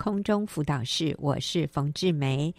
空中辅导室，我是冯志梅。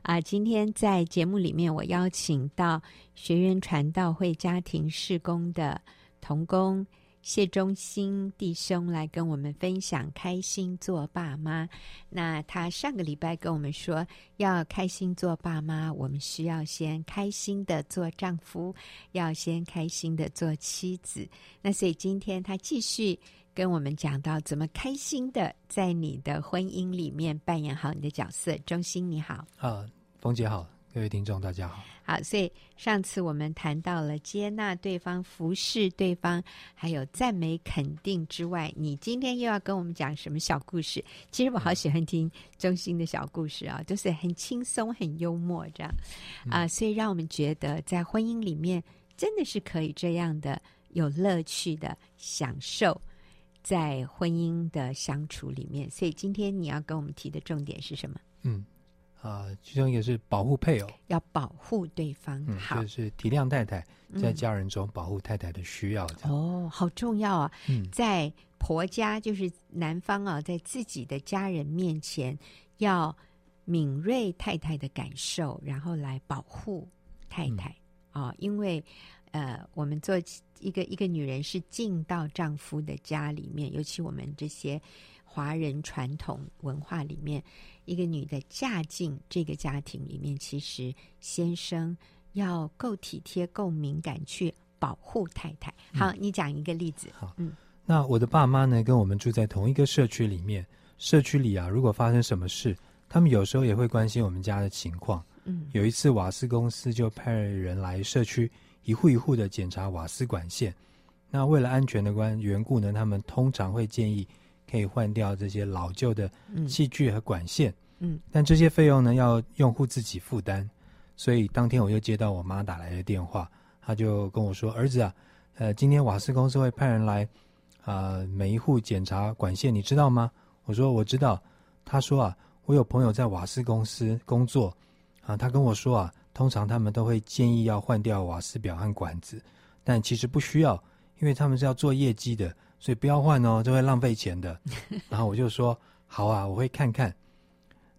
啊，今天在节目里面，我邀请到学员传道会家庭事工的童工。谢忠兴弟兄来跟我们分享开心做爸妈。那他上个礼拜跟我们说，要开心做爸妈，我们需要先开心的做丈夫，要先开心的做妻子。那所以今天他继续跟我们讲到怎么开心的在你的婚姻里面扮演好你的角色。忠心你好，啊，冯姐好。各位听众，大家好。好，所以上次我们谈到了接纳对方、服侍对方，还有赞美肯定之外，你今天又要跟我们讲什么小故事？其实我好喜欢听中心的小故事啊，都、就是很轻松、很幽默这样啊、所以让我们觉得在婚姻里面真的是可以这样的有乐趣的享受在婚姻的相处里面。所以今天你要跟我们提的重点是什么？嗯。啊，其中一个是保护配偶，要保护对方，嗯，好，就是体谅太太在家人中保护太太的需要。哦，好重要啊！嗯，在婆家就是男方啊，在自己的家人面前要敏锐太太的感受，然后来保护太太啊，嗯，因为呃，我们做一个一个女人是进到丈夫的家里面，尤其我们这些。华人传统文化里面，一个女的嫁进这个家庭里面，其实先生要够体贴、够敏感，去保护太太。好，嗯、你讲一个例子。好，嗯，那我的爸妈呢，跟我们住在同一个社区里面。社区里啊，如果发生什么事，他们有时候也会关心我们家的情况。嗯，有一次瓦斯公司就派人来社区一户一户的检查瓦斯管线。那为了安全的关缘故呢，他们通常会建议。可以换掉这些老旧的器具和管线，嗯，但这些费用呢，要用户自己负担。所以当天我就接到我妈打来的电话，她就跟我说：“儿子啊，呃，今天瓦斯公司会派人来，啊、呃，每一户检查管线，你知道吗？”我说：“我知道。”她说：“啊，我有朋友在瓦斯公司工作，啊，他跟我说啊，通常他们都会建议要换掉瓦斯表和管子，但其实不需要，因为他们是要做业绩的。”所以不要换哦，这会浪费钱的。然后我就说好啊，我会看看。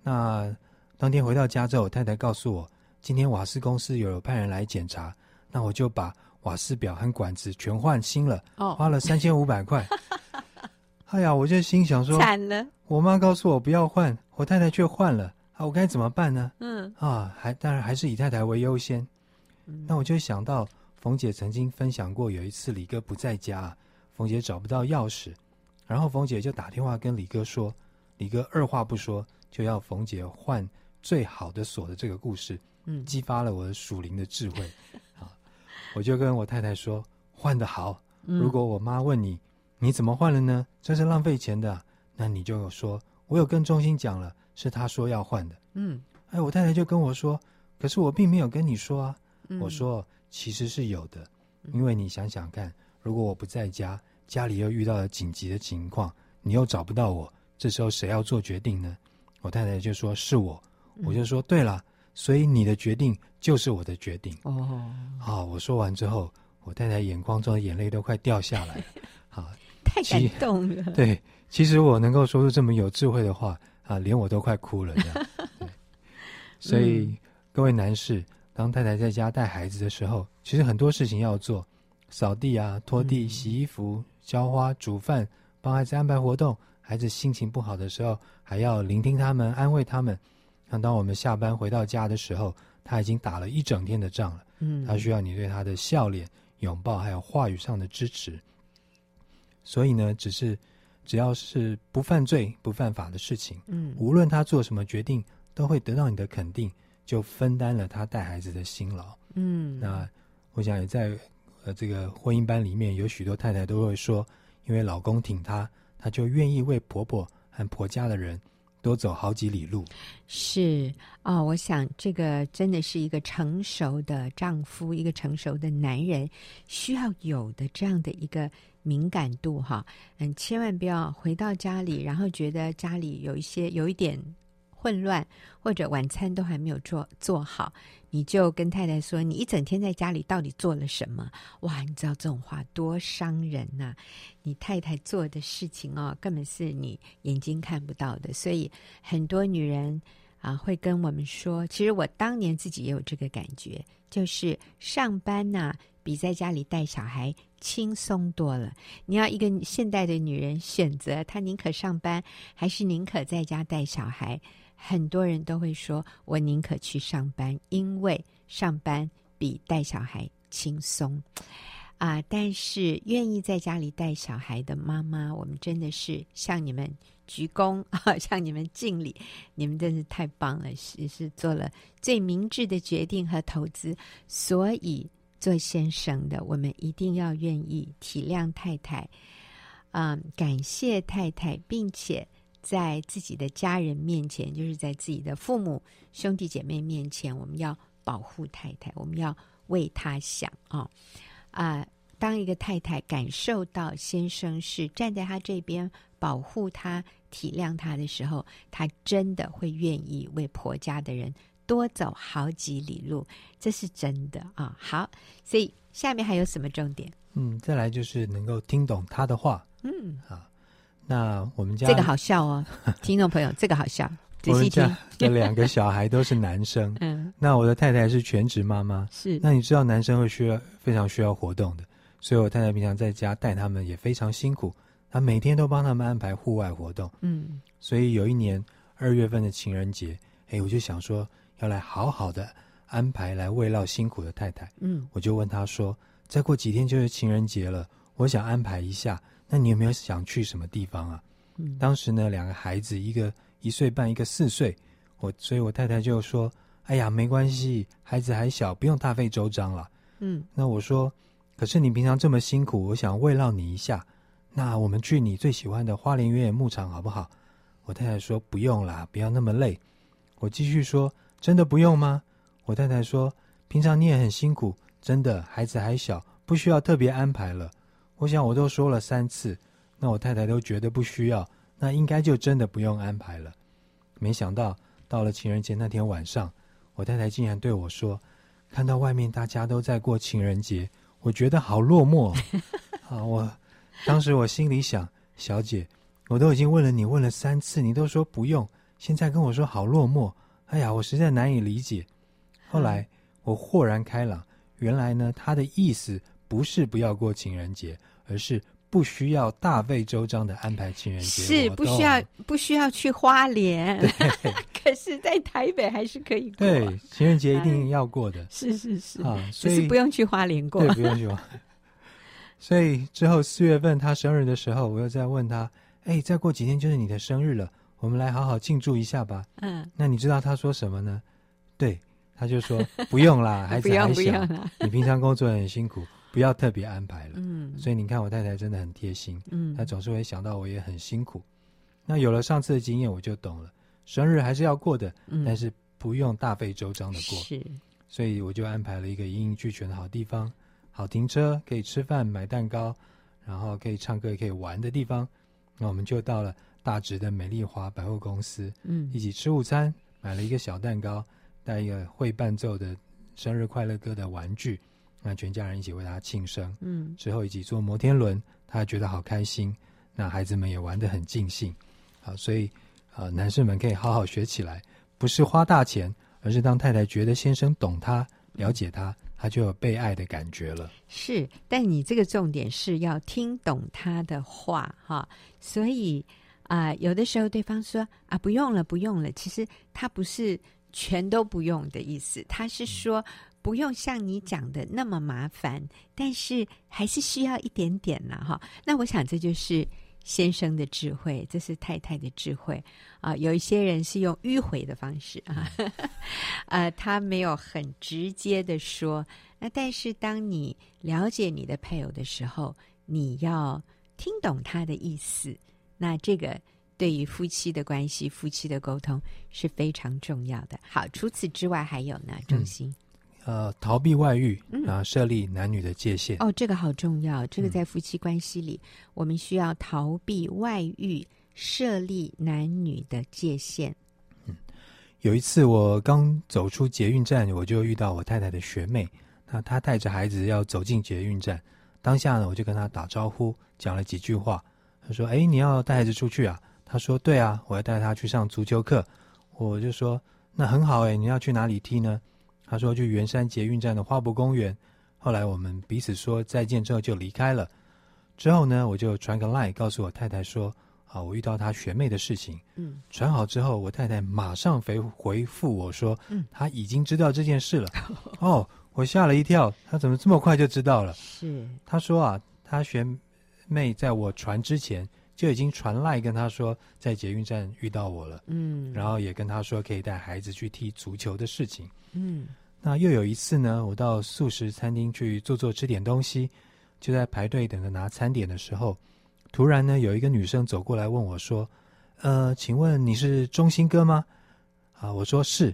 那当天回到家之后，我太太告诉我，今天瓦斯公司有派人来检查，那我就把瓦斯表和管子全换新了，哦花了三千五百块。哎呀，我就心想说，惨了！我妈告诉我不要换，我太太却换了，啊，我该怎么办呢？嗯，啊，还当然还是以太太为优先。那我就想到冯姐曾经分享过，有一次李哥不在家。冯姐找不到钥匙，然后冯姐就打电话跟李哥说，李哥二话不说就要冯姐换最好的锁的这个故事，嗯，激发了我的属灵的智慧啊！我就跟我太太说，换的好。如果我妈问你你怎么换了呢？这是浪费钱的，那你就说我有跟中心讲了，是他说要换的。嗯，哎，我太太就跟我说，可是我并没有跟你说啊。我说其实是有的，因为你想想看，如果我不在家。家里又遇到了紧急的情况，你又找不到我，这时候谁要做决定呢？我太太就说是我，我就说对了，所以你的决定就是我的决定。哦，好，我说完之后，我太太眼眶中的眼泪都快掉下来了。好，太感动了。对，其实我能够说出这么有智慧的话啊，连我都快哭了这样。对，所以各位男士，当太太在家带孩子的时候，其实很多事情要做，扫地啊，拖地，洗衣服。浇花、煮饭、帮孩子安排活动，孩子心情不好的时候，还要聆听他们、安慰他们。那当我们下班回到家的时候，他已经打了一整天的仗了。嗯，他需要你对他的笑脸、拥抱，还有话语上的支持。所以呢，只是只要是不犯罪、不犯法的事情，嗯，无论他做什么决定，都会得到你的肯定，就分担了他带孩子的辛劳。嗯，那我想也在。呃，这个婚姻班里面有许多太太都会说，因为老公挺她，她就愿意为婆婆和婆家的人多走好几里路。是啊，我想这个真的是一个成熟的丈夫，一个成熟的男人需要有的这样的一个敏感度哈。嗯，千万不要回到家里，然后觉得家里有一些有一点混乱，或者晚餐都还没有做做好，你就跟太太说：“你一整天在家里到底做了什么？”哇，你知道这种话多伤人呐、你太太做的事情哦，根本是你眼睛看不到的。所以很多女人啊会跟我们说：“其实我当年自己也有这个感觉，就是上班呐、比在家里带小孩。”轻松多了。你要一个现代的女人选择，她宁可上班，还是宁可在家带小孩？很多人都会说：“我宁可去上班，因为上班比带小孩轻松。”啊，但是愿意在家里带小孩的妈妈，我们真的是向你们鞠躬啊，向你们敬礼，你们真是太棒了，是是做了最明智的决定和投资，所以。做先生的，我们一定要愿意体谅太太，嗯，感谢太太，并且在自己的家人面前，就是在自己的父母、兄弟姐妹面前，我们要保护太太，我们要为她想啊啊！当一个太太感受到先生是站在她这边保护她、体谅她的时候，她真的会愿意为婆家的人。多走好几里路，这是真的啊！好，所以下面还有什么重点？嗯，再来就是能够听懂他的话。嗯，啊，那我们家这个好笑哦，听众朋友，这个好笑，仔细听。这两个小孩都是男生，嗯，那我的太太是全职妈妈，是。那你知道男生会需要非常需要活动的，所以我太太平常在家带他们也非常辛苦，她每天都帮他们安排户外活动。嗯，所以有一年二月份的情人节，哎，我就想说。要来好好的安排来慰劳辛苦的太太，嗯，我就问他说：“再过几天就是情人节了，我想安排一下，那你有没有想去什么地方啊？”嗯，当时呢，两个孩子，一个一岁半，一个四岁，我所以，我太太就说：“哎呀，没关系，孩子还小，不用大费周章了。”嗯，那我说：“可是你平常这么辛苦，我想慰劳你一下，那我们去你最喜欢的花莲原野牧场好不好？”我太太说：“不用啦，不要那么累。”我继续说。真的不用吗？我太太说：“平常你也很辛苦，真的，孩子还小，不需要特别安排了。”我想我都说了三次，那我太太都觉得不需要，那应该就真的不用安排了。没想到到了情人节那天晚上，我太太竟然对我说：“看到外面大家都在过情人节，我觉得好落寞。”啊，我当时我心里想：“小姐，我都已经问了你问了三次，你都说不用，现在跟我说好落寞。”哎呀，我实在难以理解。后来我豁然开朗，原来呢，他的意思不是不要过情人节，而是不需要大费周章的安排情人节，是不需要不需要去花莲。可是，在台北还是可以过。对，情人节一定要过的。是是是啊，所以是不用去花莲过。对，不用去花。所以之后四月份他生日的时候，我又再问他：“哎，再过几天就是你的生日了。”我们来好好庆祝一下吧。嗯，那你知道他说什么呢？对，他就说不用啦，孩子还小，你平常工作很辛苦，不要特别安排了。嗯，所以你看我太太真的很贴心。嗯，她总是会想到我也很辛苦。那有了上次的经验，我就懂了，生日还是要过的，嗯，但是不用大费周章的过。是，所以我就安排了一个一应俱全的好地方，好停车，可以吃饭、买蛋糕，然后可以唱歌、也可以玩的地方。那我们就到了。大直的美丽华百货公司，嗯，一起吃午餐，买了一个小蛋糕，带一个会伴奏的生日快乐歌的玩具，那全家人一起为他庆生，嗯，之后一起坐摩天轮，他觉得好开心，那孩子们也玩得很尽兴，好，所以呃，男士们可以好好学起来，不是花大钱，而是当太太觉得先生懂他、了解他，他就有被爱的感觉了。是，但你这个重点是要听懂他的话，哈，所以。啊、呃，有的时候对方说啊，不用了，不用了。其实他不是全都不用的意思，他是说不用像你讲的那么麻烦，但是还是需要一点点了哈。那我想这就是先生的智慧，这是太太的智慧啊。有一些人是用迂回的方式啊，呃，他没有很直接的说。那但是当你了解你的配偶的时候，你要听懂他的意思。那这个对于夫妻的关系、夫妻的沟通是非常重要的。好，除此之外还有呢，中心、嗯，呃，逃避外遇，然后设立男女的界限。哦，这个好重要。这个在夫妻关系里，嗯、我们需要逃避外遇，设立男女的界限。嗯，有一次我刚走出捷运站，我就遇到我太太的学妹，那她带着孩子要走进捷运站，当下呢，我就跟她打招呼，讲了几句话。她说：“哎，你要带孩子出去啊？”她说：“对啊，我要带她去上足球课。”我就说：“那很好哎，你要去哪里踢呢？”她说：“去圆山捷运站的花博公园。”后来我们彼此说再见之后就离开了。之后呢，我就传个 line 告诉我太太说。啊，我遇到他学妹的事情，嗯，传好之后，我太太马上回回复我说，嗯，他已经知道这件事了。哦，我吓了一跳，他怎么这么快就知道了？是，他说啊，他学妹在我传之前就已经传赖跟他说，在捷运站遇到我了，嗯，然后也跟他说可以带孩子去踢足球的事情，嗯，那又有一次呢，我到素食餐厅去坐坐吃点东西，就在排队等着拿餐点的时候。突然呢，有一个女生走过来问我说：“呃，请问你是中心哥吗？”啊，我说是。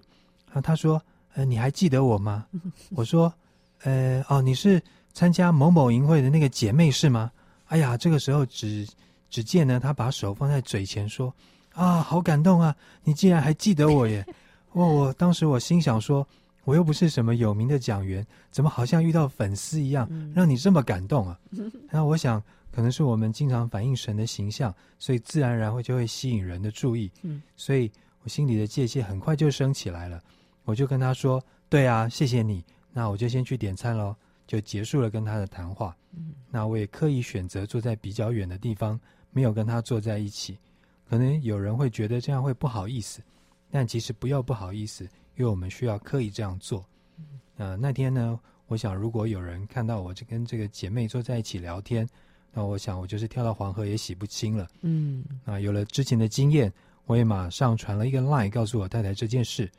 啊，她说：“呃，你还记得我吗？” 我说：“呃，哦，你是参加某某营会的那个姐妹是吗？”哎呀，这个时候只只见呢，他把手放在嘴前说：“啊，好感动啊！你竟然还记得我耶！”我我当时我心想说：“我又不是什么有名的讲员，怎么好像遇到粉丝一样，让你这么感动啊？” 然后我想。可能是我们经常反映神的形象，所以自然而然会就会吸引人的注意。嗯，所以我心里的界限很快就升起来了。我就跟他说：“对啊，谢谢你。那我就先去点餐喽。”就结束了跟他的谈话。嗯，那我也刻意选择坐在比较远的地方，没有跟他坐在一起。可能有人会觉得这样会不好意思，但其实不要不好意思，因为我们需要刻意这样做。嗯，呃，那天呢，我想如果有人看到我就跟这个姐妹坐在一起聊天。那我想，我就是跳到黄河也洗不清了。嗯，啊，有了之前的经验，我也马上传了一个 line 告诉我太太这件事。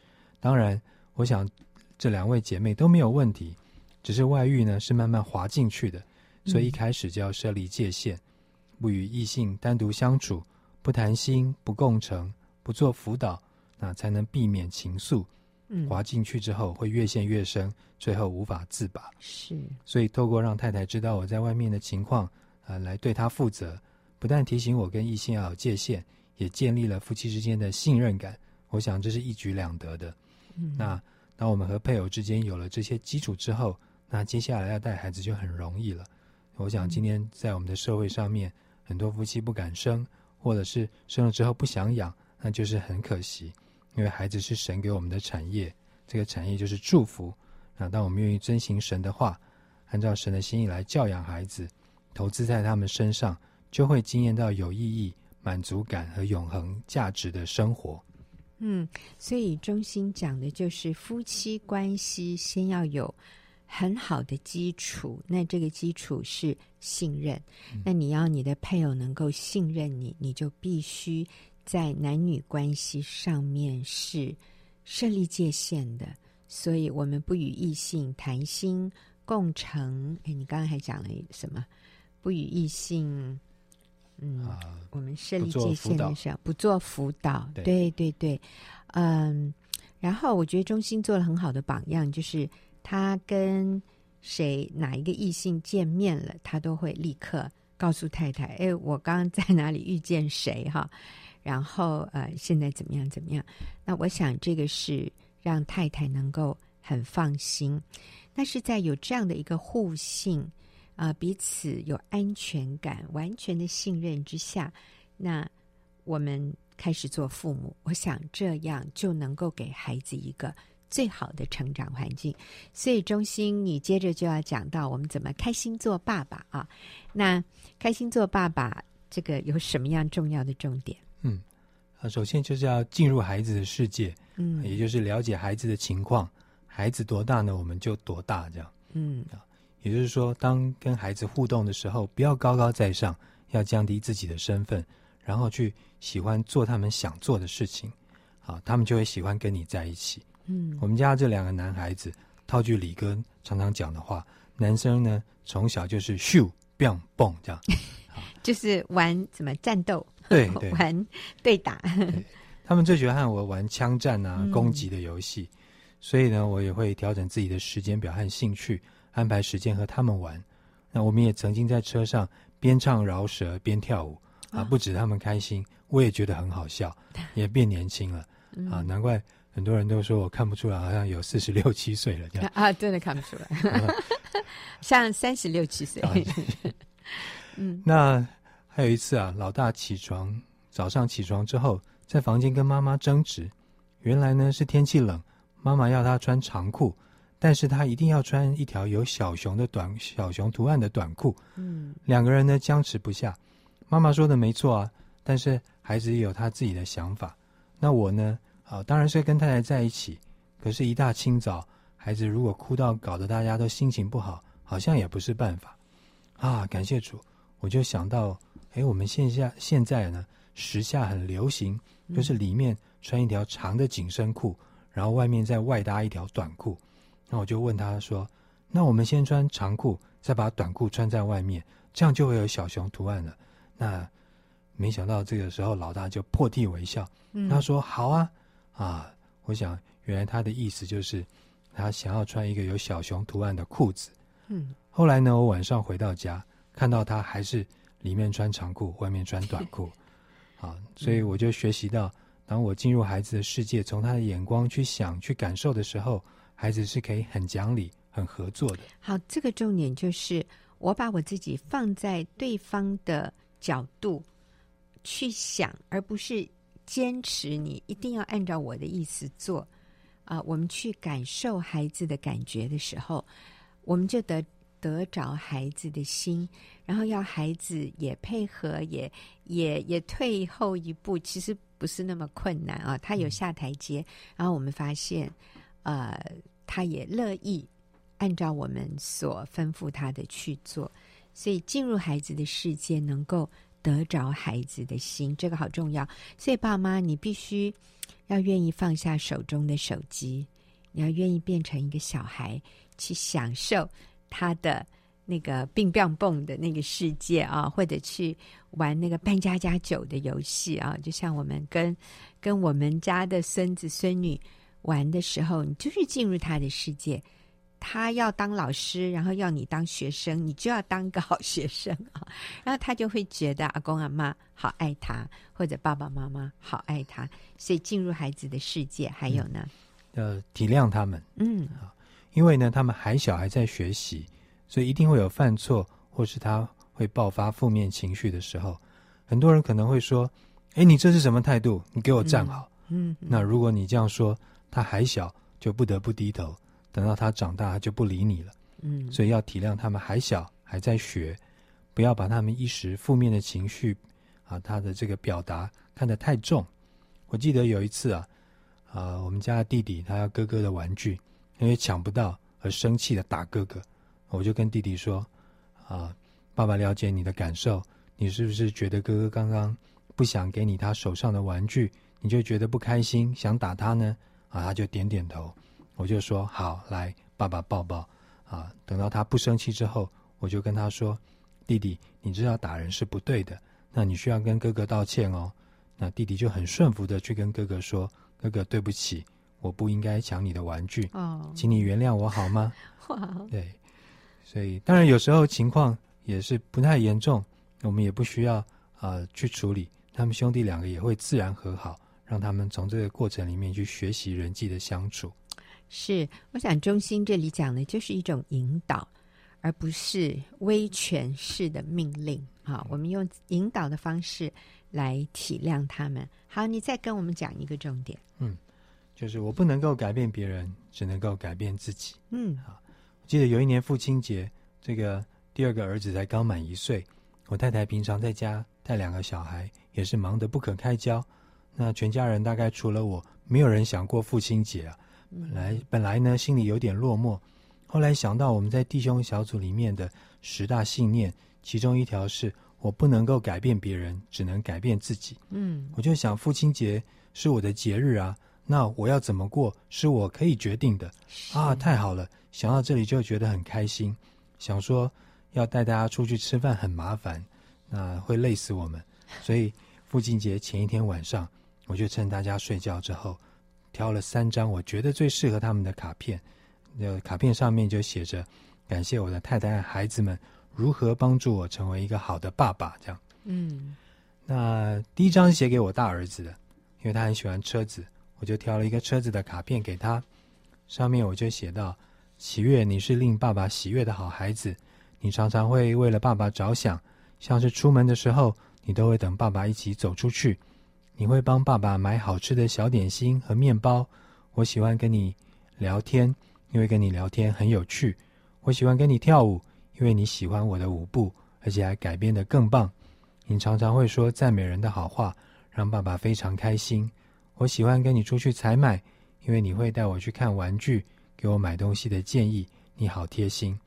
当然，我想这两位姐妹都没有问题，只是外遇呢是慢慢滑进去的，所以一开始就要设立界限，不与异性单独相处，不谈心，不共乘，不做辅导，那才能避免情愫。嗯，滑进去之后会越陷越深，最后无法自拔。是，所以透过让太太知道我在外面的情况。啊，来对她负责，不但提醒我跟异性要有界限，也建立了夫妻之间的信任感。我想这是一举两得的。嗯，那当我们和配偶之间有了这些基础之后，那接下来要带孩子就很容易了。我想今天在我们的社会上面，很多夫妻不敢生，或者是生了之后不想养，那就是很可惜，因为孩子是神给我们的产业，这个产业就是祝福。那当我们愿意遵行神的话，按照神的心意来教养孩子。投资在他们身上，就会经验到有意义、满足感和永恒价值的生活。嗯，所以中心讲的就是夫妻关系先要有很好的基础，那这个基础是信任。嗯、那你要你的配偶能够信任你，你就必须在男女关系上面是设立界限的。所以我们不与异性谈心共乘。哎，你刚刚还讲了什么？不与异性，嗯，啊、我们设立界限的时候，不做辅导，对对对，对，嗯，然后我觉得中心做了很好的榜样，就是他跟谁哪一个异性见面了，他都会立刻告诉太太，哎，我刚刚在哪里遇见谁哈，然后呃，现在怎么样怎么样？那我想这个是让太太能够很放心，那是在有这样的一个互信。啊、彼此有安全感、完全的信任之下，那我们开始做父母，我想这样就能够给孩子一个最好的成长环境。所以，中心，你接着就要讲到我们怎么开心做爸爸啊？那开心做爸爸，这个有什么样重要的重点？嗯，啊，首先就是要进入孩子的世界，嗯，也就是了解孩子的情况，孩子多大呢？我们就多大，这样，嗯啊。也就是说，当跟孩子互动的时候，不要高高在上，要降低自己的身份，然后去喜欢做他们想做的事情，好，他们就会喜欢跟你在一起。嗯，我们家这两个男孩子，套句李哥常常讲的话，男生呢从小就是咻、砰、蹦这样，就是玩什么战斗，对 对，玩对打。对。他们最喜欢和我玩枪战啊、攻击的游戏，嗯，所以呢，我也会调整自己的时间表和兴趣。安排时间和他们玩，那我们也曾经在车上边唱饶舌边跳舞啊，不止他们开心，我也觉得很好笑，也变年轻了。啊，难怪很多人都说我看不出来，好像有四十六七岁了这样 啊，真的看不出来，像三十六七岁。嗯，那还有一次啊，老大起床，早上起床之后，在房间跟妈妈争执。原来呢是天气冷，妈妈要他穿长裤，但是他一定要穿一条有小熊的短小熊图案的短裤。嗯，两个人呢僵持不下。妈妈说的没错啊，但是孩子也有他自己的想法。那我呢？啊，当然是跟太太在一起。可是，一大清早，孩子如果哭到搞得大家都心情不好，好像也不是办法。啊，感谢主，我就想到，哎，我们线下现在呢，时下很流行，就是里面穿一条长的紧身裤，然后外面再外搭一条短裤。那我就问他说：“那我们先穿长裤，再把短裤穿在外面，这样就会有小熊图案了。”那没想到这个时候，老大就破涕为笑。嗯他说：“好啊。”啊，我想原来他的意思就是他想要穿一个有小熊图案的裤子。嗯，后来呢，我晚上回到家，看到他还是里面穿长裤，外面穿短裤。啊，所以我就学习到，当我进入孩子的世界，从他的眼光去想、去感受的时候，孩子是可以很讲理、很合作的。好，这个重点就是我把我自己放在对方的角度去想，而不是。坚持你一定要按照我的意思做，啊、呃，我们去感受孩子的感觉的时候，我们就得得着孩子的心，然后要孩子也配合，也也也退后一步，其实不是那么困难啊。他有下台阶，然后我们发现，呃，他也乐意按照我们所吩咐他的去做，所以进入孩子的世界，能够。得着孩子的心，这个好重要。所以，爸妈，你必须要愿意放下手中的手机，你要愿意变成一个小孩，去享受他的那个乒乓蹦的那个世界啊，或者去玩那个扮家家酒的游戏啊。就像我们跟跟我们家的孙子孙女玩的时候，你就是进入他的世界。他要当老师，然后要你当学生，你就要当个好学生啊。然后他就会觉得阿公阿妈好爱他，或者爸爸妈妈好爱他。所以进入孩子的世界，还有呢，呃，体谅他们，嗯，因为呢，他们还小，还在学习，所以一定会有犯错，或是他会爆发负面情绪的时候。很多人可能会说：“哎，你这是什么态度？你给我站好。”嗯，嗯，那如果你这样说，他还小，就不得不低头。等到他长大，他就不理你了。嗯，所以要体谅他们还小，还在学，不要把他们一时负面的情绪啊，他的这个表达看得太重。我记得有一次啊，啊，我们家的弟弟他要哥哥的玩具，因为抢不到而生气的打哥哥。我就跟弟弟说：“啊，爸爸了解你的感受，你是不是觉得哥哥刚刚不想给你他手上的玩具，你就觉得不开心，想打他呢？”啊，他就点点头。我就说好，来，爸爸抱抱啊！等到他不生气之后，我就跟他说：“弟弟，你知道打人是不对的，那你需要跟哥哥道歉哦。”那弟弟就很顺服的去跟哥哥说：“哥哥，对不起，我不应该抢你的玩具，哦，请你原谅我好吗？”，对，所以当然有时候情况也是不太严重，我们也不需要啊、呃、去处理，他们兄弟两个也会自然和好，让他们从这个过程里面去学习人际的相处。是，我想中心这里讲的就是一种引导，而不是威权式的命令。好，我们用引导的方式来体谅他们。好，你再跟我们讲一个重点。嗯，就是我不能够改变别人，只能够改变自己。嗯，好，我记得有一年父亲节，这个第二个儿子才刚满一岁，我太太平常在家带两个小孩，也是忙得不可开交。那全家人大概除了我，没有人想过父亲节啊。本来本来呢，心里有点落寞，后来想到我们在弟兄小组里面的十大信念，其中一条是我不能够改变别人，只能改变自己。嗯，我就想父亲节是我的节日啊，那我要怎么过是我可以决定的啊！太好了，想到这里就觉得很开心，想说要带大家出去吃饭很麻烦，那会累死我们，所以父亲节前一天晚上，我就趁大家睡觉之后。挑了三张我觉得最适合他们的卡片，那卡片上面就写着“感谢我的太太和孩子们如何帮助我成为一个好的爸爸”这样。嗯，那第一张写给我大儿子的，因为他很喜欢车子，我就挑了一个车子的卡片给他，上面我就写到：“喜悦，你是令爸爸喜悦的好孩子。你常常会为了爸爸着想，像是出门的时候，你都会等爸爸一起走出去。你会帮爸爸买好吃的小点心和面包。我喜欢跟你聊天，因为跟你聊天很有趣。我喜欢跟你跳舞，因为你喜欢我的舞步，而且还改编得更棒。你常常会说赞美人的好话，让爸爸非常开心。我喜欢跟你出去采买，因为你会带我去看玩具，给我买东西的建议。你好贴心，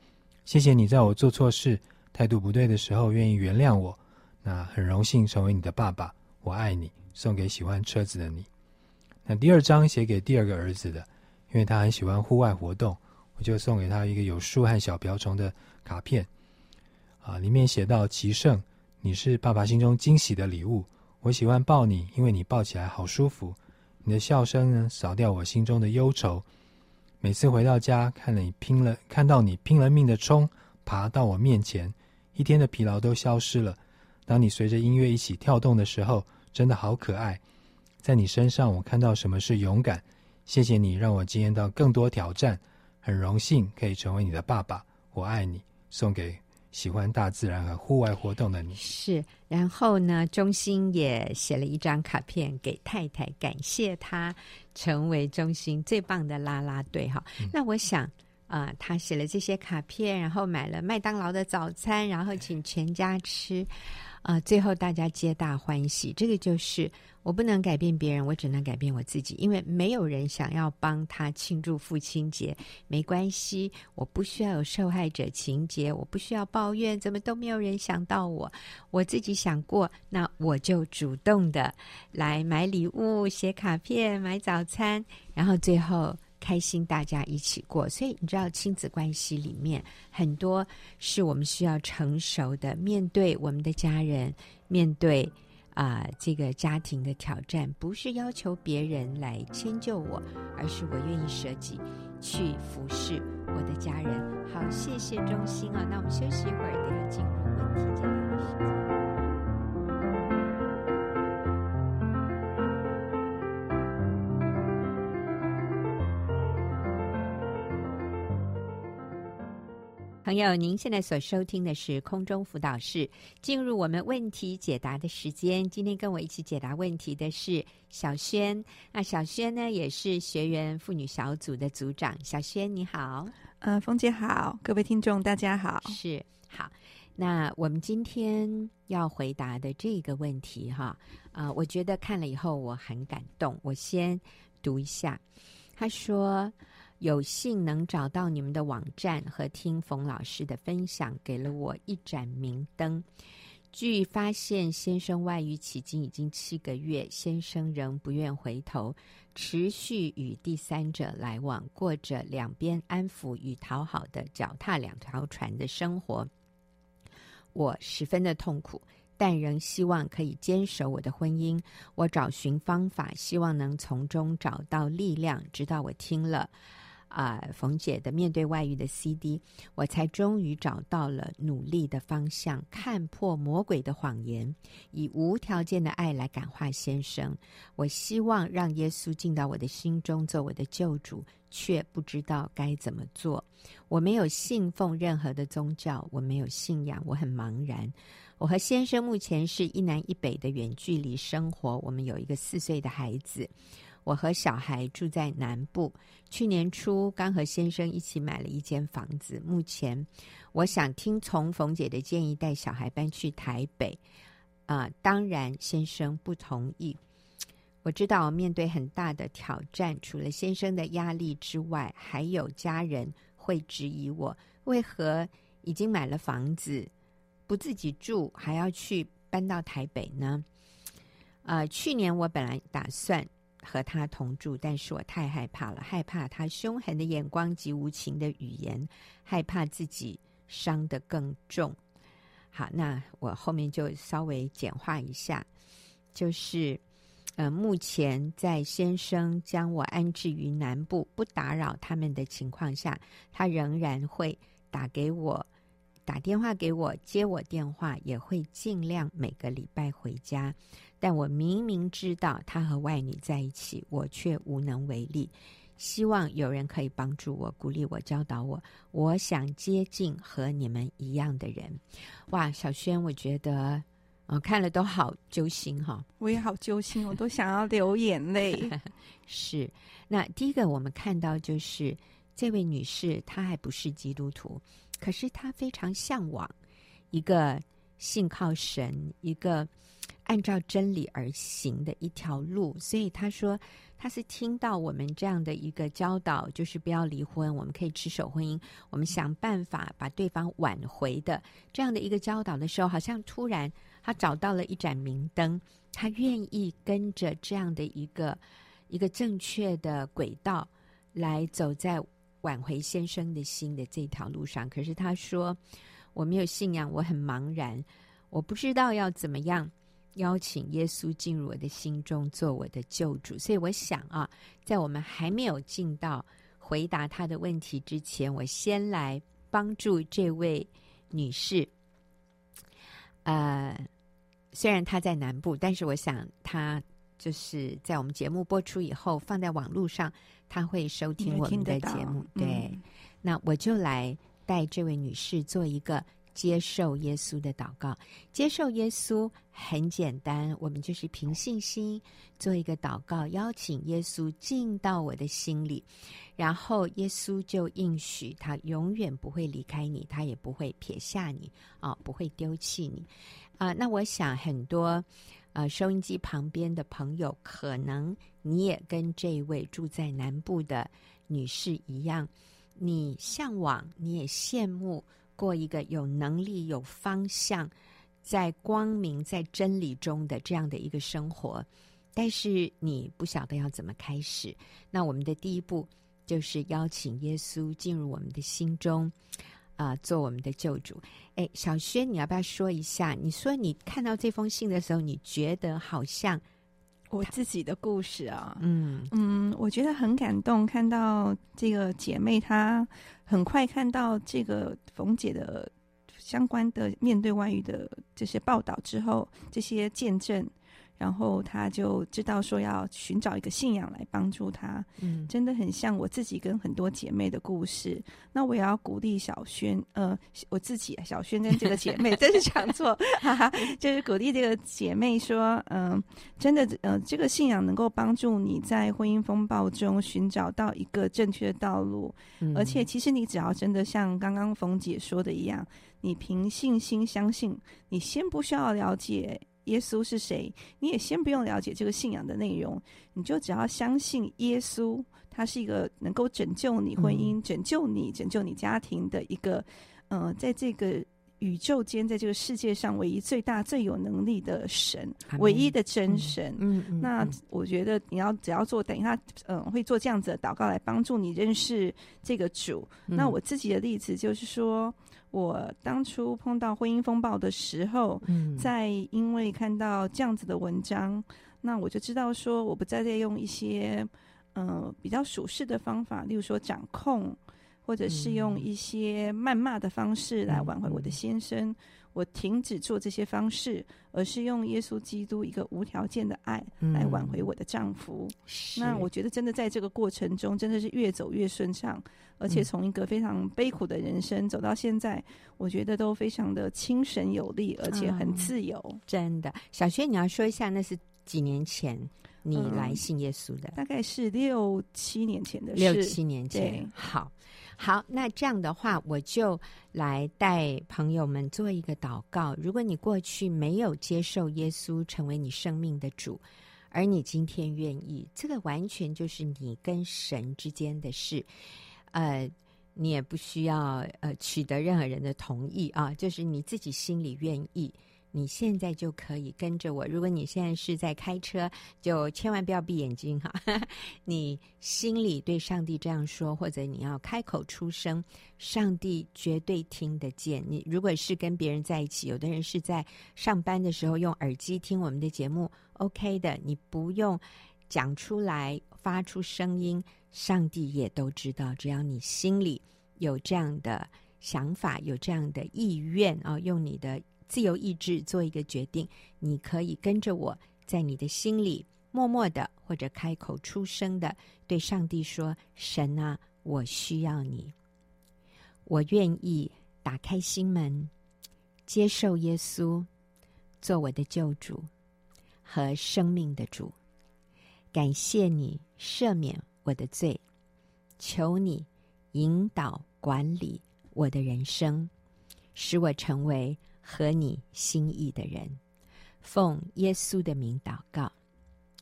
谢谢你在我做错事、态度不对的时候愿意原谅我。那很荣幸成为你的爸爸，我爱你。送给喜欢车子的你。那第二张写给第二个儿子的，因为他很喜欢户外活动，我就送给他一个有树和小瓢虫的卡片。啊，里面写到：奇胜，你是爸爸心中惊喜的礼物。我喜欢抱你，因为你抱起来好舒服。你的笑声呢，扫掉我心中的忧愁。每次回到家，看了你拼了，看到你拼了命的冲，爬到我面前，一天的疲劳都消失了。当你随着音乐一起跳动的时候，真的好可爱。在你身上，我看到什么是勇敢。谢谢你让我经验到更多挑战，很荣幸可以成为你的爸爸。我爱你，送给。喜欢大自然和户外活动的你是，然后呢，中心也写了一张卡片给太太，感谢她成为中心最棒的啦啦队哈。嗯、那我想啊、他写了这些卡片，然后买了麦当劳的早餐，然后请全家吃，啊、最后大家皆大欢喜，这个就是。我不能改变别人，我只能改变我自己。因为没有人想要帮他庆祝父亲节，没关系，我不需要有受害者情节，我不需要抱怨，怎么都没有人想到我，我自己想过，那我就主动的来买礼物、写卡片、买早餐，然后最后开心大家一起过。所以你知道，亲子关系里面很多是我们需要成熟的面对我们的家人，面对。啊、这个家庭的挑战不是要求别人来迁就我，而是我愿意舍己去服侍我的家人。好，谢谢中心啊，那我们休息一会儿，等下进入问题解答的时间。朋友，您现在所收听的是空中辅导室，进入我们问题解答的时间。今天跟我一起解答问题的是小轩，那小轩呢也是学员妇女小组的组长。小轩你好，呃，凤姐好，各位听众大家好，是好。那我们今天要回答的这个问题哈，啊、呃，我觉得看了以后我很感动。我先读一下，他说。有幸能找到你们的网站和听冯老师的分享，给了我一盏明灯。据发现，先生外遇迄今已经七个月，先生仍不愿回头，持续与第三者来往，过着两边安抚与讨好的脚踏两条船的生活。我十分的痛苦，但仍希望可以坚守我的婚姻。我找寻方法，希望能从中找到力量。直到我听了。啊，冯姐的面对外遇的 CD，我才终于找到了努力的方向，看破魔鬼的谎言，以无条件的爱来感化先生。我希望让耶稣进到我的心中，做我的救主，却不知道该怎么做。我没有信奉任何的宗教，我没有信仰，我很茫然。我和先生目前是一南一北的远距离生活，我们有一个四岁的孩子。我和小孩住在南部，去年初刚和先生一起买了一间房子。目前，我想听从冯姐的建议，带小孩搬去台北。啊、当然先生不同意。我知道面对很大的挑战，除了先生的压力之外，还有家人会质疑我为何已经买了房子，不自己住，还要去搬到台北呢？呃，去年我本来打算。和他同住，但是我太害怕了，害怕他凶狠的眼光及无情的语言，害怕自己伤得更重。好，那我后面就稍微简化一下，就是，呃，目前在先生将我安置于南部，不打扰他们的情况下，他仍然会打给我，打电话给我，接我电话，也会尽量每个礼拜回家。但我明明知道他和外女在一起，我却无能为力。希望有人可以帮助我、鼓励我、教导我。我想接近和你们一样的人。哇，小轩，我觉得，我、哦、看了都好揪心哈、哦。我也好揪心，我都想要流眼泪。是，那第一个我们看到就是这位女士，她还不是基督徒，可是她非常向往一个信靠神、一个按照真理而行的一条路，所以他说。他是听到我们这样的一个教导，就是不要离婚，我们可以持守婚姻，我们想办法把对方挽回的这样的一个教导的时候，好像突然他找到了一盏明灯，他愿意跟着这样的一个一个正确的轨道来走在挽回先生的心的这条路上。可是他说：“我没有信仰，我很茫然，我不知道要怎么样。”邀请耶稣进入我的心中，做我的救主。所以我想啊，在我们还没有进到回答他的问题之前，我先来帮助这位女士。呃，虽然她在南部，但是我想她就是在我们节目播出以后，放在网络上，她会收听我们的节目。对，嗯，那我就来带这位女士做一个。接受耶稣的祷告，接受耶稣很简单，我们就是凭信心做一个祷告，邀请耶稣进到我的心里，然后耶稣就应许他永远不会离开你，他也不会撇下你，啊、不会丢弃你，啊、那我想很多呃收音机旁边的朋友，可能你也跟这位住在南部的女士一样，你向往，你也羡慕。过一个有能力、有方向，在光明、在真理中的这样的一个生活，但是你不晓得要怎么开始。那我们的第一步就是邀请耶稣进入我们的心中，啊、做我们的救主。哎，小轩，你要不要说一下？你说你看到这封信的时候，你觉得好像我自己的故事啊？嗯嗯，我觉得很感动，看到这个姐妹她。很快看到这个冯姐的相关的面对外遇的这些报道之后，这些见证。然后他就知道说要寻找一个信仰来帮助他，嗯，真的很像我自己跟很多姐妹的故事。那我也要鼓励小轩，呃，我自己小轩跟这个姐妹 真是讲错，哈哈，就是鼓励这个姐妹说，嗯、呃，真的，呃，这个信仰能够帮助你在婚姻风暴中寻找到一个正确的道路，嗯、而且其实你只要真的像刚刚冯姐说的一样，你凭信心相信，你先不需要了解。耶稣是谁？你也先不用了解这个信仰的内容，你就只要相信耶稣，他是一个能够拯救你婚姻、嗯、拯救你、拯救你家庭的一个，呃，在这个宇宙间，在这个世界上唯一最大最有能力的神，唯一的真神。嗯，那我觉得你要只要做，等一下，嗯、呃，会做这样子的祷告来帮助你认识这个主。嗯、那我自己的例子就是说。我当初碰到婚姻风暴的时候，嗯，在因为看到这样子的文章，那我就知道说，我不再再用一些呃比较属世的方法，例如说掌控，或者是用一些谩骂的方式来挽回我的先生。我停止做这些方式，而是用耶稣基督一个无条件的爱来挽回我的丈夫。嗯、那我觉得真的在这个过程中，真的是越走越顺畅，而且从一个非常悲苦的人生走到现在，我觉得都非常的精神有力，而且很自由。嗯、真的，小轩，你要说一下，那是几年前你来信耶稣的？嗯、大概是六七年前的事。六七年前，好。好，那这样的话，我就来带朋友们做一个祷告。如果你过去没有接受耶稣成为你生命的主，而你今天愿意，这个完全就是你跟神之间的事。呃，你也不需要呃取得任何人的同意啊，就是你自己心里愿意。你现在就可以跟着我。如果你现在是在开车，就千万不要闭眼睛哈。你心里对上帝这样说，或者你要开口出声，上帝绝对听得见。你如果是跟别人在一起，有的人是在上班的时候用耳机听我们的节目，OK 的，你不用讲出来发出声音，上帝也都知道。只要你心里有这样的想法，有这样的意愿啊，用你的。自由意志做一个决定，你可以跟着我在你的心里默默的或者开口出声的对上帝说：“神啊，我需要你，我愿意打开心门，接受耶稣做我的救主和生命的主。感谢你赦免我的罪，求你引导管理我的人生，使我成为合你心意的人。”奉耶稣的名祷告，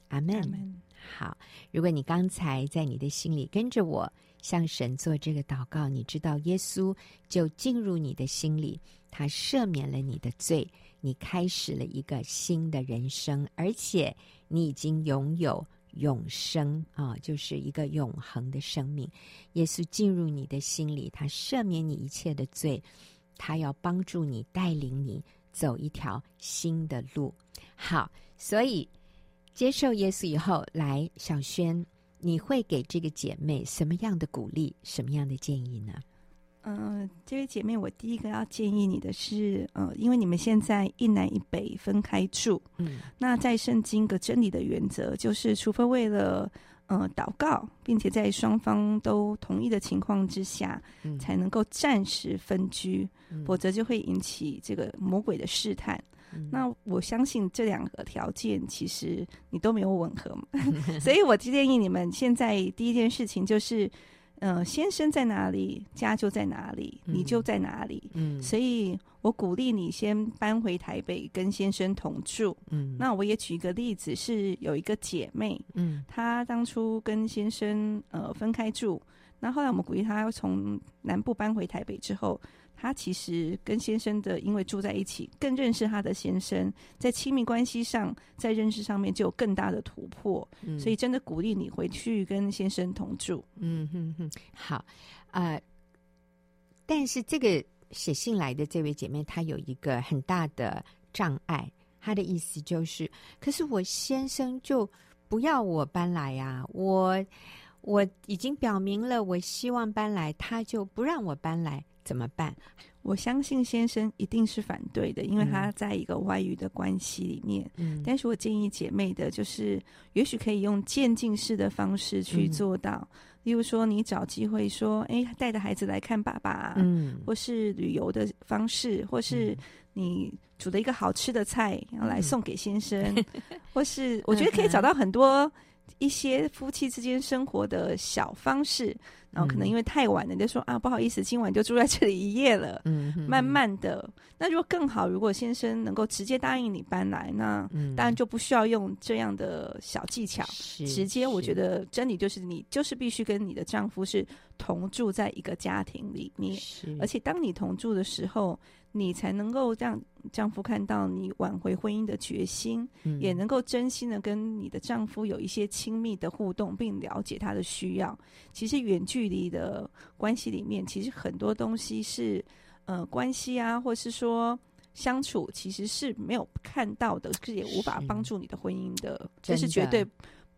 阿门。好，如果你刚才在你的心里跟着我向神做这个祷告，你知道耶稣就进入你的心里，他赦免了你的罪，你开始了一个新的人生，而且你已经拥有永生啊，就是一个永恒的生命。耶稣进入你的心里，他赦免你一切的罪，他要帮助你，带领你。走一条新的路，好，所以接受耶稣以后，来小轩，你会给这个姐妹什么样的鼓励，什么样的建议呢？嗯、呃，这位姐妹，我第一个要建议你的是，呃，因为你们现在一南一北分开住，嗯，那在圣经的真理的原则就是，除非为了。呃，祷告，并且在双方都同意的情况之下，嗯、才能够暂时分居，嗯、否则就会引起这个魔鬼的试探。嗯、那我相信这两个条件其实你都没有吻合，所以我建议你们现在第一件事情就是。呃，先生在哪里，家就在哪里，你就在哪里。嗯，所以我鼓励你先搬回台北，跟先生同住。嗯，那我也举一个例子，是有一个姐妹，嗯，她当初跟先生呃分开住，那后来我们鼓励她要从南部搬回台北之后。他其实跟先生的，因为住在一起，更认识她的先生，在亲密关系上，在认识上面就有更大的突破。嗯，所以真的鼓励你回去跟先生同住。嗯哼哼，好啊，呃，但是这个写信来的这位姐妹，她有一个很大的障碍。她的意思就是，可是我先生就不要我搬来呀，啊，我我已经表明了，我希望搬来，他就不让我搬来。怎么办？我相信先生一定是反对的，因为他在一个外遇的关系里面。嗯，但是我建议姐妹的就是，也许可以用渐进式的方式去做到。嗯，例如说，你找机会说，哎，带着孩子来看爸爸，嗯，或是旅游的方式，或是你煮的一个好吃的菜，然后来送给先生，嗯，或是我觉得可以找到很多。一些夫妻之间生活的小方式，然后可能因为太晚了，嗯、就说啊，不好意思，今晚就住在这里一夜了。慢慢的，那如果更好，如果先生能够直接答应你搬来，那当然就不需要用这样的小技巧，嗯、直接我觉得真理就是你就是必须跟你的丈夫是同住在一个家庭里面，而且当你同住的时候。你才能够让丈夫看到你挽回婚姻的决心，嗯、也能够真心的跟你的丈夫有一些亲密的互动，并了解他的需要。其实远距离的关系里面，其实很多东西是呃关系啊，或是说相处，其实是没有看到的，这也无法帮助你的婚姻的，这，是绝对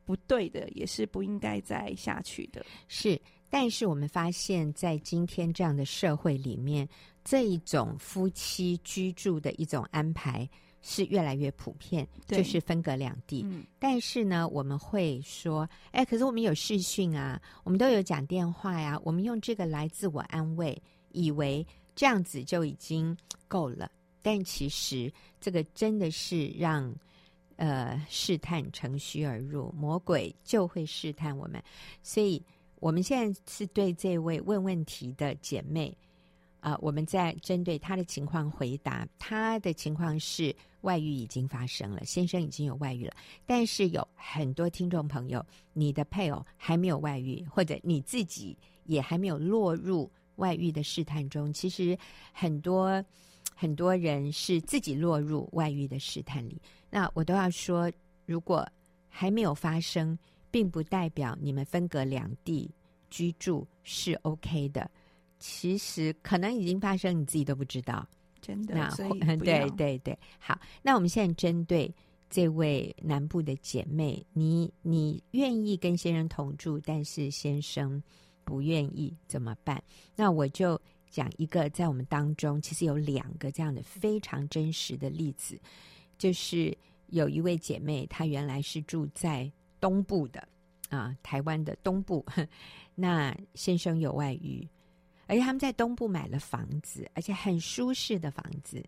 不对的，也是不应该再下去的。是，但是我们发现，在今天这样的社会里面。这一种夫妻居住的一种安排是越来越普遍，就是分隔两地。嗯、但是呢，我们会说，哎，可是我们有视讯啊，我们都有讲电话呀、啊，我们用这个来自我安慰，以为这样子就已经够了。但其实这个真的是让呃试探乘虚而入，魔鬼就会试探我们。所以我们现在是对这位问问题的姐妹。啊、我们在针对他的情况回答。他的情况是外遇已经发生了，先生已经有外遇了。但是有很多听众朋友，你的配偶还没有外遇，或者你自己也还没有落入外遇的试探中。其实很多很多人是自己落入外遇的试探里。那我都要说，如果还没有发生，并不代表你们分隔两地居住是 OK 的。其实可能已经发生，你自己都不知道。真的，那对对对，好。那我们现在针对这位南部的姐妹，你你愿意跟先生同住，但是先生不愿意，怎么办？那我就讲一个，在我们当中其实有两个这样的非常真实的例子，就是有一位姐妹，她原来是住在东部的啊，台湾的东部。那先生有外遇，而且他们在东部买了房子，而且很舒适的房子。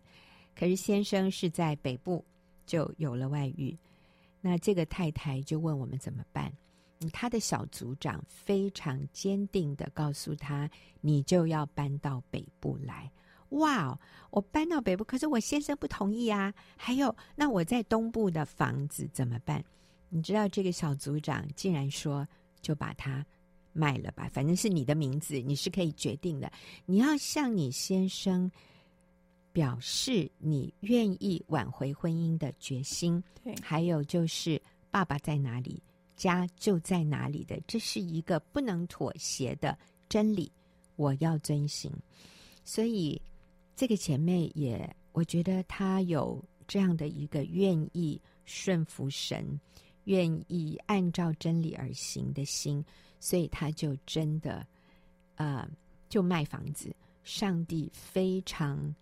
可是先生是在北部就有了外遇。那这个太太就问我们怎么办？他的小组长非常坚定的告诉他：“你就要搬到北部来。”哇，我搬到北部，可是我先生不同意啊。还有，那我在东部的房子怎么办？你知道这个小组长竟然说：“就把它卖了吧，反正是你的名字，你是可以决定的。你要向你先生表示你愿意挽回婚姻的决心。对，还有就是爸爸在哪里，家就在哪里的，这是一个不能妥协的真理，我要遵行。所以。”这个姐妹也，我觉得她有这样的一个愿意顺服神、愿意按照真理而行的心，所以他就真的，呃，就卖房子。上帝非常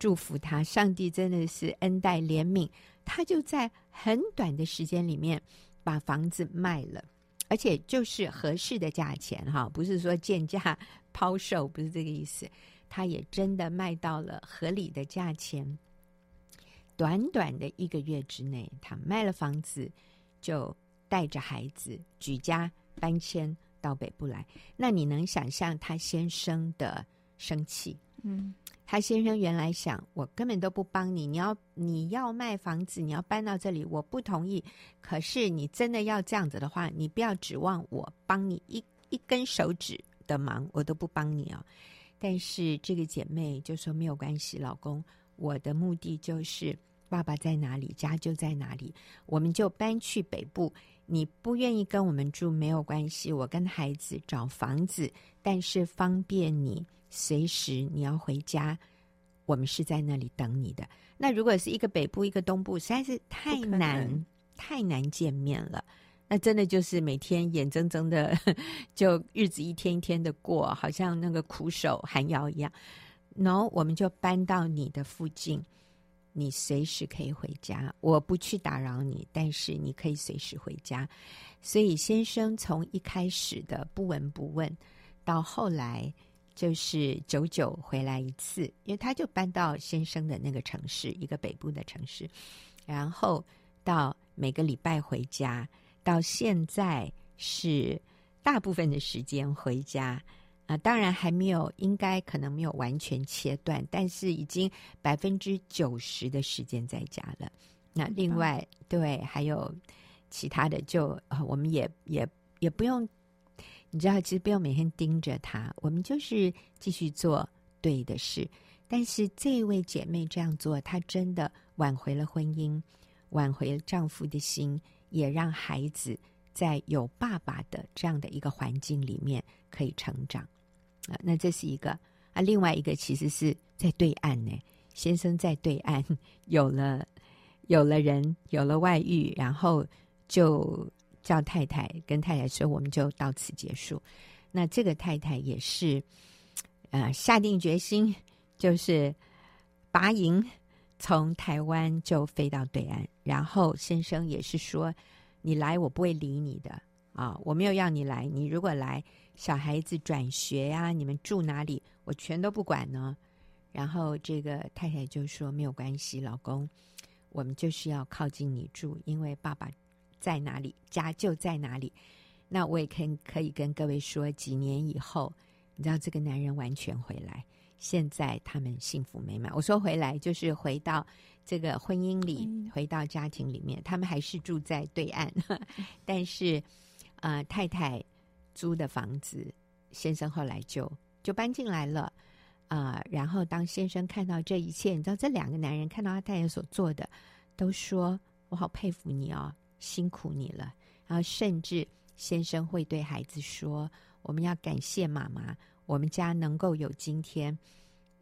祝福他，上帝真的是恩待怜悯，他就在很短的时间里面把房子卖了，而且就是合适的价钱哈，不是说贱价抛售，不是这个意思。他也真的卖到了合理的价钱，短短的一个月之内，他卖了房子，就带着孩子举家搬迁到北部来。那你能想象他先生的生气？嗯，他先生原来想，我根本都不帮你，你要你要卖房子，你要搬到这里，我不同意。可是你真的要这样子的话，你不要指望我帮你一一根手指的忙，我都不帮你哦。但是这个姐妹就说没有关系，老公，我的目的就是爸爸在哪里，家就在哪里，我们就搬去北部。你不愿意跟我们住没有关系，我跟孩子找房子，但是方便你随时你要回家，我们是在那里等你的。那如果是一个北部一个东部，实在是太难太难见面了。那真的就是每天眼睁睁的，就日子一天一天的过，好像那个苦守寒窑一样。No，我们就搬到你的附近，你随时可以回家。我不去打扰你，但是你可以随时回家。所以先生从一开始的不闻不问，到后来就是久久回来一次，因为他就搬到先生的那个城市，一个北部的城市，然后到每个礼拜回家。到现在是大部分的时间回家啊，当然还没有，应该可能没有完全切断，但是已经百分之九十的时间在家了。那另外，对，还有其他的就，就啊，我们也也也不用，你知道，其实不用每天盯着他，我们就是继续做对的事。但是这位姐妹这样做，她真的挽回了婚姻，挽回了丈夫的心。也让孩子在有爸爸的这样的一个环境里面可以成长啊，那这是一个啊，另外一个其实是在对岸呢，先生在对岸有了有了人，有了外遇，然后就叫太太跟太太说，我们就到此结束。那这个太太也是呃下定决心，就是拔营。从台湾就飞到对岸，然后先生也是说：“你来，我不会理你的啊！我没有要你来，你如果来，小孩子转学呀、啊，你们住哪里，我全都不管呢。”然后这个太太就说：“没有关系，老公，我们就是要靠近你住，因为爸爸在哪里，家就在哪里。那我也可以可以跟各位说，几年以后，你知道这个男人完全回来。”现在他们幸福美满。我说回来就是回到这个婚姻里，嗯、回到家庭里面，他们还是住在对岸，但是啊、呃，太太租的房子，先生后来就就搬进来了啊、然后当先生看到这一切，你知道这两个男人看到他太太所做的，都说我好佩服你哦，辛苦你了。然后甚至先生会对孩子说：“我们要感谢妈妈。”我们家能够有今天，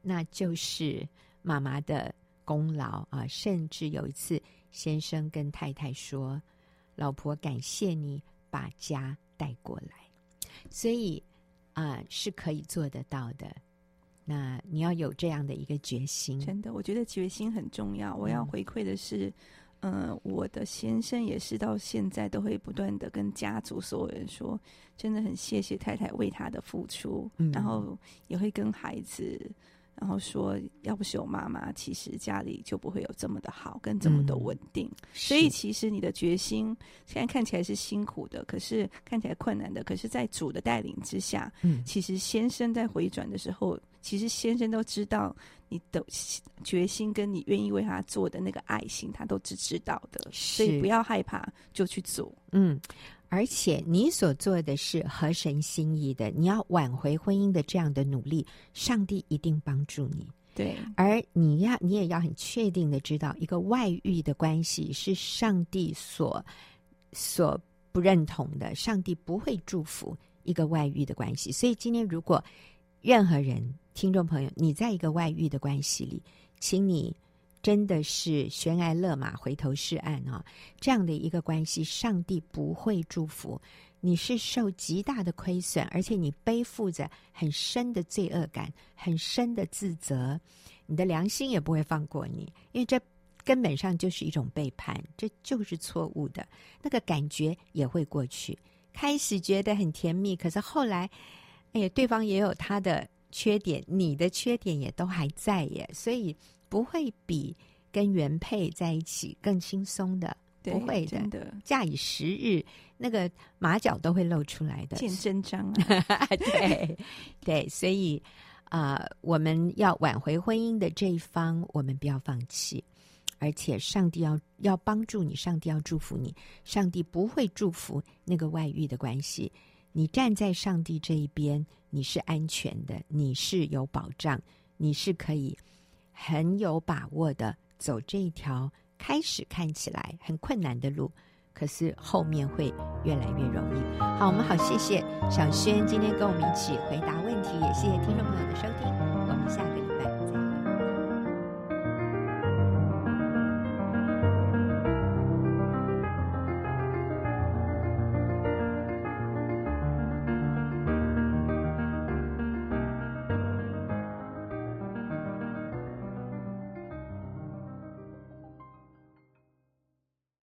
那就是妈妈的功劳啊！甚至有一次，先生跟太太说：“老婆，感谢你把家带过来。”所以啊，是可以做得到的。那你要有这样的一个决心。真的，我觉得决心很重要。我要回馈的是，嗯、呃，我的先生也是到现在都会不断的跟家族所有人说，真的很谢谢太太为他的付出，嗯、然后也会跟孩子。然后说，要不是有妈妈，其实家里就不会有这么的好，跟这么的稳定。嗯、所以，其实你的决心现在看起来是辛苦的，可是看起来困难的，可是，在主的带领之下，嗯，其实先生在回转的时候，其实先生都知道你的决心，跟你愿意为他做的那个爱心，他都是知道的。所以不要害怕，就去做。嗯。而且你所做的是合神心意的，你要挽回婚姻的这样的努力，上帝一定帮助你。对，而你要你也要很确定的知道，一个外遇的关系是上帝所所不认同的，上帝不会祝福一个外遇的关系。所以今天如果任何人听众朋友，你在一个外遇的关系里，请你。真的是悬崖勒马，回头是岸啊！这样的一个关系，上帝不会祝福。你是受极大的亏损，而且你背负着很深的罪恶感，很深的自责，你的良心也不会放过你，因为这根本上就是一种背叛，这就是错误的。那个感觉也会过去，开始觉得很甜蜜，可是后来，哎呀，对方也有他的缺点，你的缺点也都还在耶，所以。不会比跟原配在一起更轻松的，不会的。的假以时日，那个马脚都会露出来的，见真章啊！对对，所以啊、呃，我们要挽回婚姻的这一方，我们不要放弃，而且上帝要要帮助你，上帝要祝福你，上帝不会祝福那个外遇的关系。你站在上帝这一边，你是安全的，你是有保障，你是可以。很有把握的走这一条开始看起来很困难的路，可是后面会越来越容易。好，我们好，谢谢小轩今天跟我们一起回答问题，也谢谢听众朋友的收听，我们下个。